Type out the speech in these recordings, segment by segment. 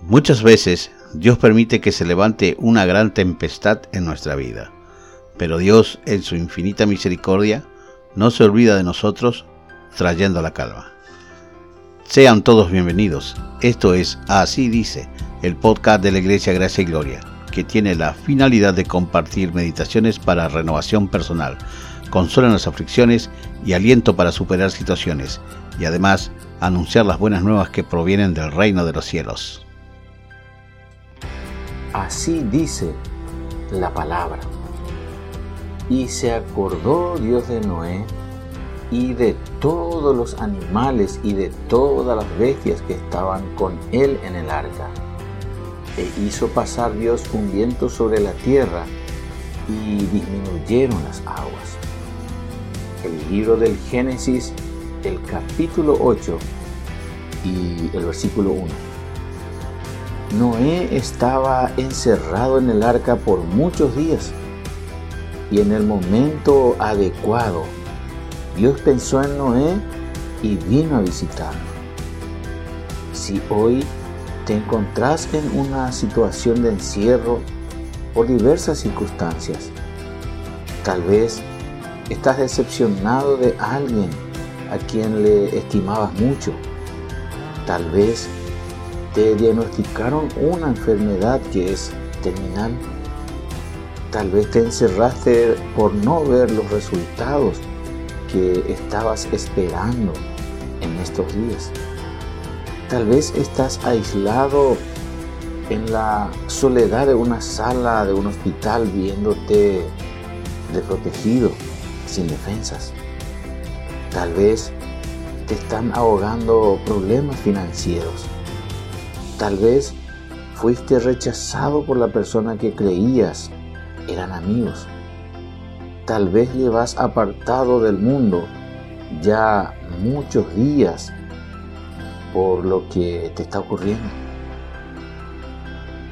Muchas veces Dios permite que se levante una gran tempestad en nuestra vida, pero Dios en su infinita misericordia no se olvida de nosotros trayendo la calma. Sean todos bienvenidos. Esto es Así dice, el podcast de la Iglesia Gracia y Gloria, que tiene la finalidad de compartir meditaciones para renovación personal, consuelo en las aflicciones y aliento para superar situaciones, y además anunciar las buenas nuevas que provienen del reino de los cielos. Así dice la palabra. Y se acordó Dios de Noé y de todos los animales y de todas las bestias que estaban con él en el arca. E hizo pasar Dios un viento sobre la tierra y disminuyeron las aguas. El libro del Génesis, el capítulo 8 y el versículo 1. Noé estaba encerrado en el arca por muchos días y en el momento adecuado Dios pensó en Noé y vino a visitarlo. Si hoy te encontrás en una situación de encierro por diversas circunstancias, tal vez estás decepcionado de alguien a quien le estimabas mucho, tal vez te diagnosticaron una enfermedad que es terminal, tal vez te encerraste por no ver los resultados que estabas esperando en estos días. Tal vez estás aislado en la soledad de una sala de un hospital viéndote desprotegido, sin defensas. Tal vez te están ahogando problemas financieros. Tal vez fuiste rechazado por la persona que creías eran amigos tal vez llevas apartado del mundo ya muchos días por lo que te está ocurriendo.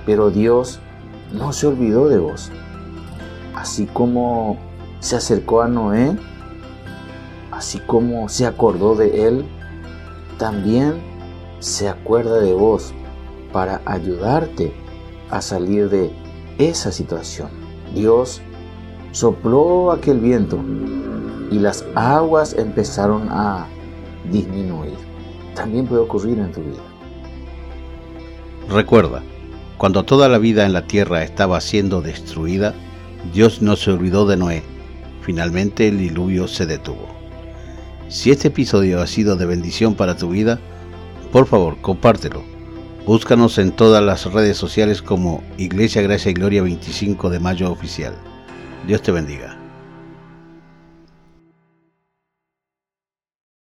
Pero Dios no se olvidó de vos. Así como se acercó a Noé, así como se acordó de él, también se acuerda de vos para ayudarte a salir de esa situación. Dios sopló aquel viento y las aguas empezaron a disminuir. También puede ocurrir en tu vida. Recuerda, cuando toda la vida en la tierra estaba siendo destruida, Dios no se olvidó de Noé. Finalmente el diluvio se detuvo. Si este episodio ha sido de bendición para tu vida, por favor, compártelo. Búscanos en todas las redes sociales como Iglesia Gracia y Gloria 25 de Mayo Oficial. Dios te bendiga.